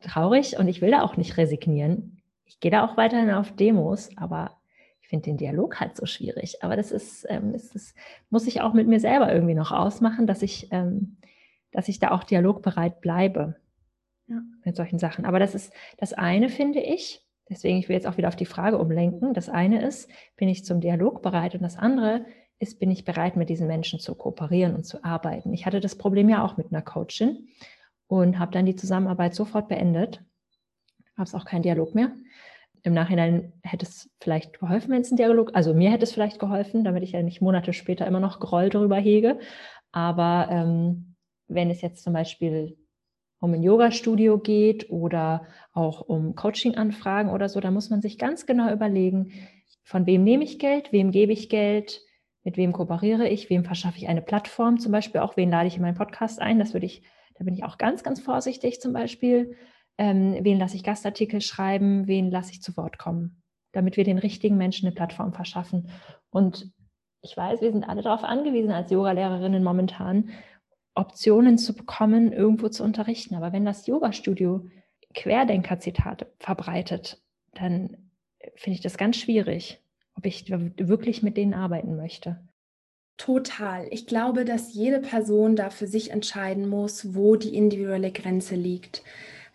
traurig und ich will da auch nicht resignieren. Ich gehe da auch weiterhin auf Demos, aber ich finde den Dialog halt so schwierig. Aber das ist, ähm, ist, ist, muss ich auch mit mir selber irgendwie noch ausmachen, dass ich, ähm, dass ich da auch dialogbereit bleibe ja. mit solchen Sachen. Aber das ist das eine, finde ich. Deswegen, ich will jetzt auch wieder auf die Frage umlenken. Das eine ist, bin ich zum Dialog bereit? Und das andere ist, bin ich bereit, mit diesen Menschen zu kooperieren und zu arbeiten? Ich hatte das Problem ja auch mit einer Coachin und habe dann die Zusammenarbeit sofort beendet. Gab es auch keinen Dialog mehr. Im Nachhinein hätte es vielleicht geholfen, wenn es ein Dialog, also mir hätte es vielleicht geholfen, damit ich ja nicht Monate später immer noch Groll darüber hege. Aber ähm, wenn es jetzt zum Beispiel um ein Yoga-Studio geht oder auch um Coaching-Anfragen oder so, da muss man sich ganz genau überlegen, von wem nehme ich Geld, wem gebe ich Geld, mit wem kooperiere ich, wem verschaffe ich eine Plattform, zum Beispiel auch, wen lade ich in meinen Podcast ein. Das würde ich, da bin ich auch ganz, ganz vorsichtig zum Beispiel. Ähm, wen lasse ich Gastartikel schreiben, wen lasse ich zu Wort kommen, damit wir den richtigen Menschen eine Plattform verschaffen. Und ich weiß, wir sind alle darauf angewiesen als Yogalehrerinnen momentan, Optionen zu bekommen, irgendwo zu unterrichten. Aber wenn das Yoga-Studio Querdenker-Zitate verbreitet, dann finde ich das ganz schwierig, ob ich wirklich mit denen arbeiten möchte. Total. Ich glaube, dass jede Person da für sich entscheiden muss, wo die individuelle Grenze liegt.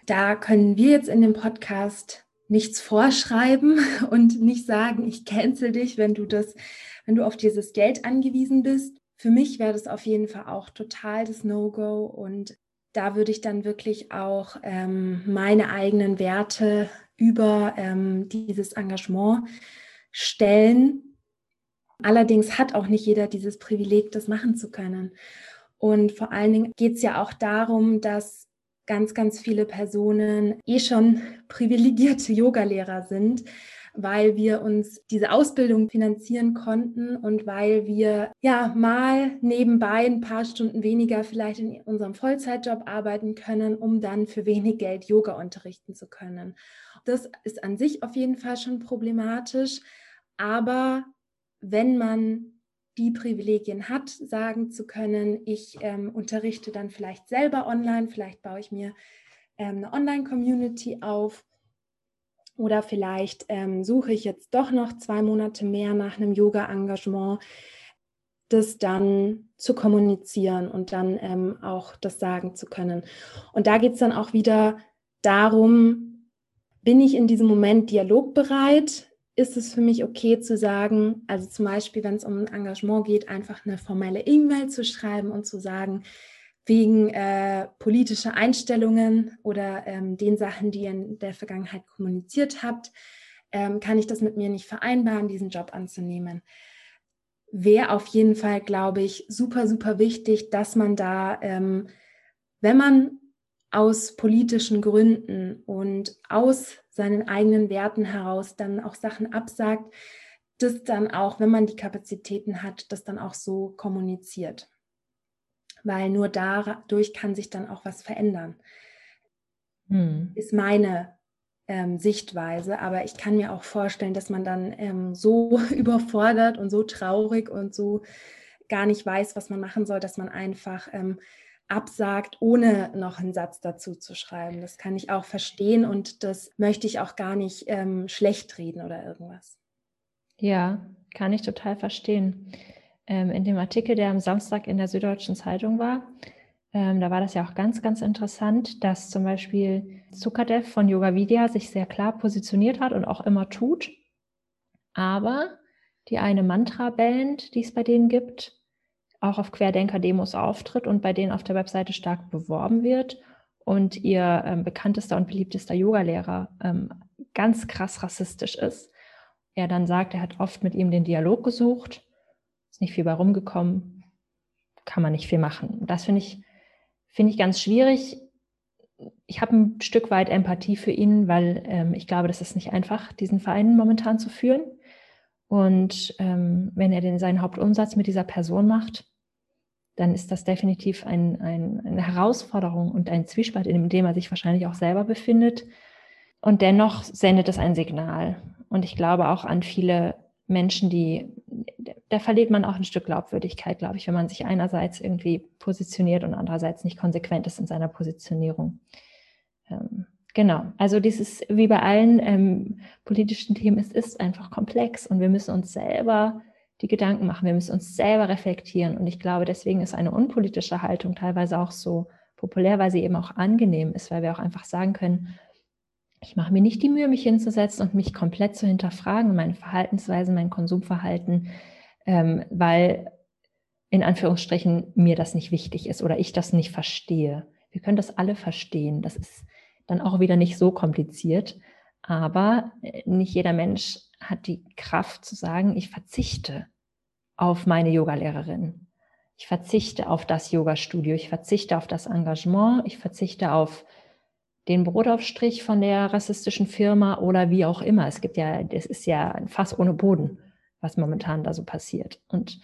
Da können wir jetzt in dem Podcast nichts vorschreiben und nicht sagen, ich cancel dich, wenn du das, wenn du auf dieses Geld angewiesen bist für mich wäre das auf jeden Fall auch total das No-Go und da würde ich dann wirklich auch ähm, meine eigenen Werte über ähm, dieses Engagement stellen. Allerdings hat auch nicht jeder dieses Privileg, das machen zu können. Und vor allen Dingen geht es ja auch darum, dass ganz, ganz viele Personen eh schon privilegierte Yogalehrer sind, weil wir uns diese Ausbildung finanzieren konnten und weil wir ja mal nebenbei ein paar Stunden weniger vielleicht in unserem Vollzeitjob arbeiten können, um dann für wenig Geld Yoga unterrichten zu können. Das ist an sich auf jeden Fall schon problematisch, aber wenn man die Privilegien hat, sagen zu können, ich ähm, unterrichte dann vielleicht selber online, vielleicht baue ich mir ähm, eine Online-Community auf oder vielleicht ähm, suche ich jetzt doch noch zwei Monate mehr nach einem Yoga-Engagement, das dann zu kommunizieren und dann ähm, auch das sagen zu können. Und da geht es dann auch wieder darum, bin ich in diesem Moment dialogbereit? Ist es für mich okay zu sagen, also zum Beispiel, wenn es um ein Engagement geht, einfach eine formelle E-Mail zu schreiben und zu sagen, wegen äh, politischer Einstellungen oder ähm, den Sachen, die ihr in der Vergangenheit kommuniziert habt, ähm, kann ich das mit mir nicht vereinbaren, diesen Job anzunehmen. Wäre auf jeden Fall, glaube ich, super, super wichtig, dass man da, ähm, wenn man aus politischen Gründen und aus seinen eigenen Werten heraus dann auch Sachen absagt, das dann auch, wenn man die Kapazitäten hat, das dann auch so kommuniziert weil nur dadurch kann sich dann auch was verändern. Hm. Ist meine ähm, Sichtweise, aber ich kann mir auch vorstellen, dass man dann ähm, so überfordert und so traurig und so gar nicht weiß, was man machen soll, dass man einfach ähm, absagt, ohne noch einen Satz dazu zu schreiben. Das kann ich auch verstehen und das möchte ich auch gar nicht ähm, schlecht reden oder irgendwas. Ja, kann ich total verstehen ähm, in dem Artikel, der am Samstag in der Süddeutschen Zeitung war, ähm, da war das ja auch ganz, ganz interessant, dass zum Beispiel Zukadev von Yoga Vidya sich sehr klar positioniert hat und auch immer tut. Aber die eine Mantra-Band, die es bei denen gibt, auch auf Querdenker-Demos auftritt und bei denen auf der Webseite stark beworben wird und ihr ähm, bekanntester und beliebtester Yogalehrer ähm, ganz krass rassistisch ist. Er dann sagt, er hat oft mit ihm den Dialog gesucht ist nicht viel bei rumgekommen, kann man nicht viel machen. Das finde ich, finde ich ganz schwierig. Ich habe ein Stück weit Empathie für ihn, weil ähm, ich glaube, das ist nicht einfach, diesen Verein momentan zu führen. Und ähm, wenn er den, seinen Hauptumsatz mit dieser Person macht, dann ist das definitiv ein, ein, eine Herausforderung und ein Zwiespalt, in dem er sich wahrscheinlich auch selber befindet. Und dennoch sendet es ein Signal. Und ich glaube auch an viele Menschen, die, da verliert man auch ein Stück Glaubwürdigkeit, glaube ich, wenn man sich einerseits irgendwie positioniert und andererseits nicht konsequent ist in seiner Positionierung. Ähm, genau, also dieses, wie bei allen ähm, politischen Themen, es ist einfach komplex und wir müssen uns selber die Gedanken machen, wir müssen uns selber reflektieren. Und ich glaube, deswegen ist eine unpolitische Haltung teilweise auch so populär, weil sie eben auch angenehm ist, weil wir auch einfach sagen können, ich mache mir nicht die Mühe, mich hinzusetzen und mich komplett zu hinterfragen, meine Verhaltensweisen, mein Konsumverhalten, ähm, weil in Anführungsstrichen mir das nicht wichtig ist oder ich das nicht verstehe. Wir können das alle verstehen. Das ist dann auch wieder nicht so kompliziert. Aber äh, nicht jeder Mensch hat die Kraft zu sagen, ich verzichte auf meine Yogalehrerin. Ich verzichte auf das Yoga-Studio. Ich verzichte auf das Engagement. Ich verzichte auf den Brotaufstrich von der rassistischen Firma oder wie auch immer. Es gibt ja, es ist ja ein Fass ohne Boden, was momentan da so passiert. Und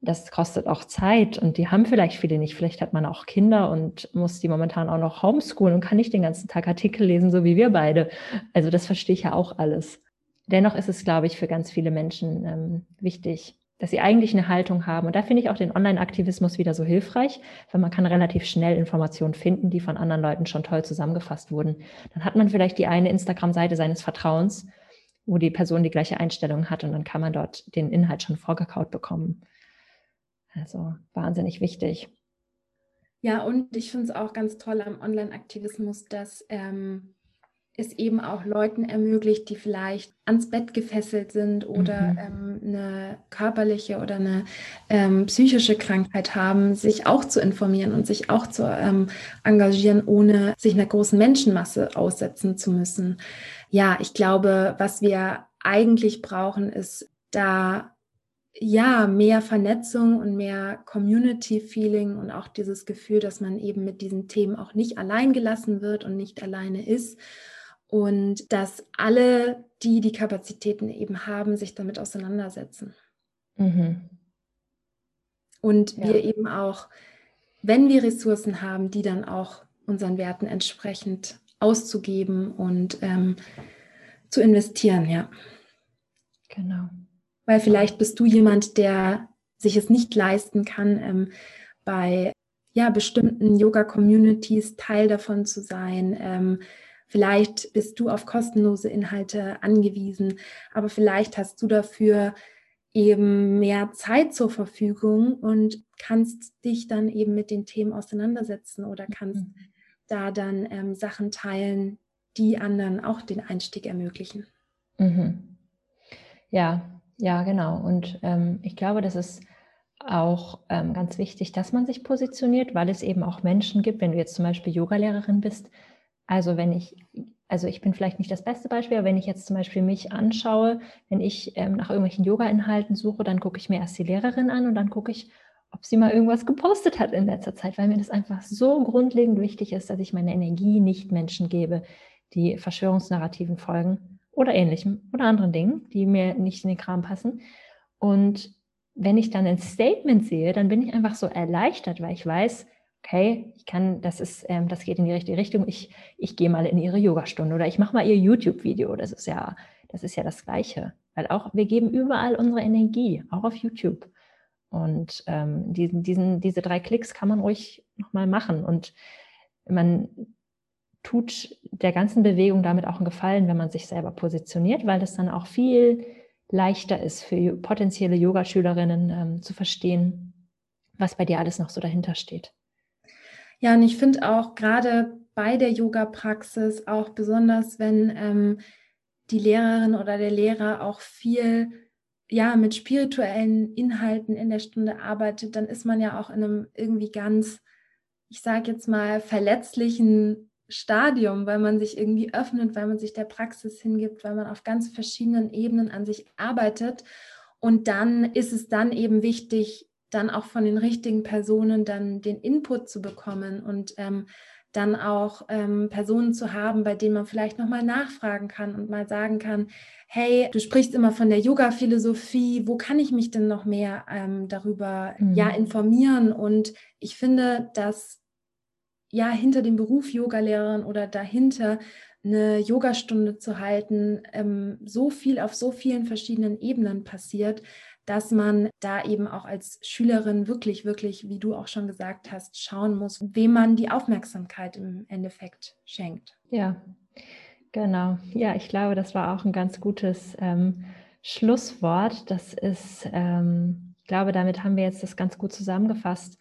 das kostet auch Zeit und die haben vielleicht viele nicht. Vielleicht hat man auch Kinder und muss die momentan auch noch homeschoolen und kann nicht den ganzen Tag Artikel lesen, so wie wir beide. Also das verstehe ich ja auch alles. Dennoch ist es, glaube ich, für ganz viele Menschen ähm, wichtig, dass sie eigentlich eine Haltung haben. Und da finde ich auch den Online-Aktivismus wieder so hilfreich, weil man kann relativ schnell Informationen finden, die von anderen Leuten schon toll zusammengefasst wurden. Dann hat man vielleicht die eine Instagram-Seite seines Vertrauens, wo die Person die gleiche Einstellung hat und dann kann man dort den Inhalt schon vorgekaut bekommen. Also wahnsinnig wichtig. Ja, und ich finde es auch ganz toll am Online-Aktivismus, dass ähm, es eben auch Leuten ermöglicht, die vielleicht ans Bett gefesselt sind oder mhm. ähm, eine körperliche oder eine ähm, psychische Krankheit haben, sich auch zu informieren und sich auch zu ähm, engagieren, ohne sich einer großen Menschenmasse aussetzen zu müssen. Ja, ich glaube, was wir eigentlich brauchen, ist da ja mehr Vernetzung und mehr Community-Feeling und auch dieses Gefühl, dass man eben mit diesen Themen auch nicht allein gelassen wird und nicht alleine ist und dass alle, die die Kapazitäten eben haben, sich damit auseinandersetzen. Mhm. Und ja. wir eben auch, wenn wir Ressourcen haben, die dann auch unseren Werten entsprechend auszugeben und ähm, zu investieren, ja. Genau. Weil vielleicht bist du jemand, der sich es nicht leisten kann, ähm, bei ja, bestimmten Yoga-Communities Teil davon zu sein. Ähm, vielleicht bist du auf kostenlose Inhalte angewiesen, aber vielleicht hast du dafür eben mehr Zeit zur Verfügung und kannst dich dann eben mit den Themen auseinandersetzen oder kannst mhm. Da dann ähm, Sachen teilen, die anderen auch den Einstieg ermöglichen. Mhm. Ja, ja, genau. Und ähm, ich glaube, das ist auch ähm, ganz wichtig, dass man sich positioniert, weil es eben auch Menschen gibt, wenn du jetzt zum Beispiel Yogalehrerin bist. Also wenn ich, also ich bin vielleicht nicht das beste Beispiel, aber wenn ich jetzt zum Beispiel mich anschaue, wenn ich ähm, nach irgendwelchen Yoga-Inhalten suche, dann gucke ich mir erst die Lehrerin an und dann gucke ich, ob sie mal irgendwas gepostet hat in letzter Zeit, weil mir das einfach so grundlegend wichtig ist, dass ich meine Energie nicht Menschen gebe, die Verschwörungsnarrativen folgen oder ähnlichem oder anderen Dingen, die mir nicht in den Kram passen. Und wenn ich dann ein Statement sehe, dann bin ich einfach so erleichtert, weil ich weiß, okay, ich kann, das ist, ähm, das geht in die richtige Richtung. Ich, ich gehe mal in ihre Yogastunde oder ich mache mal ihr YouTube-Video. Das ist ja, das ist ja das Gleiche. Weil auch wir geben überall unsere Energie, auch auf YouTube. Und ähm, diesen, diesen, diese drei Klicks kann man ruhig nochmal machen. Und man tut der ganzen Bewegung damit auch einen Gefallen, wenn man sich selber positioniert, weil das dann auch viel leichter ist für potenzielle Yogaschülerinnen ähm, zu verstehen, was bei dir alles noch so dahinter steht. Ja, und ich finde auch gerade bei der Yoga-Praxis, auch besonders wenn ähm, die Lehrerin oder der Lehrer auch viel ja, mit spirituellen Inhalten in der Stunde arbeitet, dann ist man ja auch in einem irgendwie ganz, ich sage jetzt mal, verletzlichen Stadium, weil man sich irgendwie öffnet, weil man sich der Praxis hingibt, weil man auf ganz verschiedenen Ebenen an sich arbeitet. Und dann ist es dann eben wichtig, dann auch von den richtigen Personen dann den Input zu bekommen und ähm, dann auch ähm, Personen zu haben, bei denen man vielleicht nochmal nachfragen kann und mal sagen kann, hey, du sprichst immer von der Yoga-Philosophie, wo kann ich mich denn noch mehr ähm, darüber mhm. ja informieren? Und ich finde, dass ja hinter dem Beruf Yogalehrerin oder dahinter eine Yogastunde zu halten, ähm, so viel auf so vielen verschiedenen Ebenen passiert, dass man da eben auch als Schülerin wirklich, wirklich, wie du auch schon gesagt hast, schauen muss, wem man die Aufmerksamkeit im Endeffekt schenkt. Ja, genau. Ja, ich glaube, das war auch ein ganz gutes ähm, Schlusswort. Das ist, ähm, ich glaube, damit haben wir jetzt das ganz gut zusammengefasst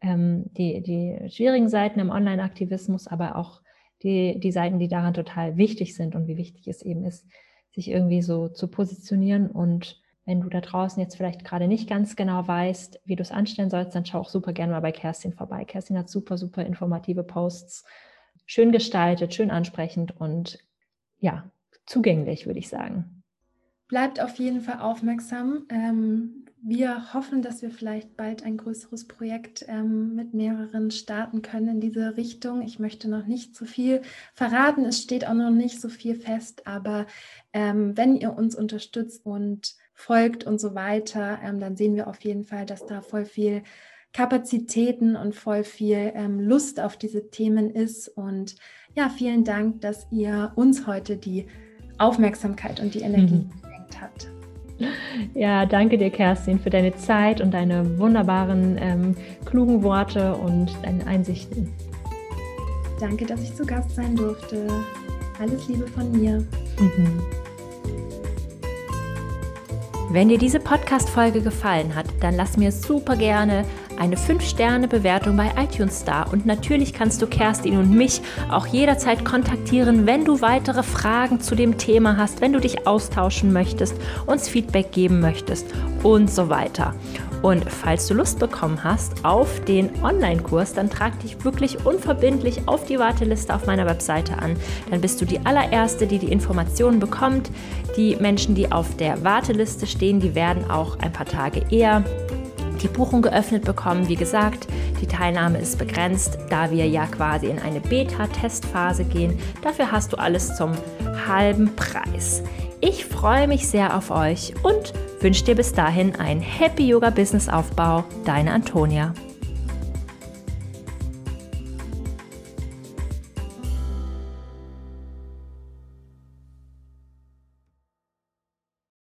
ähm, die, die schwierigen Seiten im Online-Aktivismus, aber auch die, die Seiten, die daran total wichtig sind und wie wichtig es eben ist, sich irgendwie so zu positionieren. Und wenn du da draußen jetzt vielleicht gerade nicht ganz genau weißt, wie du es anstellen sollst, dann schau auch super gerne mal bei Kerstin vorbei. Kerstin hat super, super informative Posts, schön gestaltet, schön ansprechend und ja, zugänglich, würde ich sagen. Bleibt auf jeden Fall aufmerksam. Ähm, wir hoffen, dass wir vielleicht bald ein größeres Projekt ähm, mit mehreren starten können in diese Richtung. Ich möchte noch nicht zu viel verraten. Es steht auch noch nicht so viel fest, aber ähm, wenn ihr uns unterstützt und folgt und so weiter, ähm, dann sehen wir auf jeden Fall, dass da voll viel Kapazitäten und voll viel ähm, Lust auf diese Themen ist. Und ja, vielen Dank, dass ihr uns heute die Aufmerksamkeit und die Energie mhm. geschenkt habt. Ja, danke dir, Kerstin, für deine Zeit und deine wunderbaren, ähm, klugen Worte und deine Einsichten. Danke, dass ich zu Gast sein durfte. Alles Liebe von mir. Mhm. Wenn dir diese Podcast-Folge gefallen hat, dann lass mir super gerne eine 5-Sterne-Bewertung bei iTunes da. Und natürlich kannst du Kerstin und mich auch jederzeit kontaktieren, wenn du weitere Fragen zu dem Thema hast, wenn du dich austauschen möchtest, uns Feedback geben möchtest und so weiter. Und falls du Lust bekommen hast auf den Online-Kurs, dann trag dich wirklich unverbindlich auf die Warteliste auf meiner Webseite an. Dann bist du die allererste, die die Informationen bekommt. Die Menschen, die auf der Warteliste stehen, die werden auch ein paar Tage eher die Buchung geöffnet bekommen. Wie gesagt, die Teilnahme ist begrenzt, da wir ja quasi in eine Beta-Testphase gehen. Dafür hast du alles zum halben Preis. Ich freue mich sehr auf euch und wünsche dir bis dahin einen Happy Yoga Business Aufbau. Deine Antonia.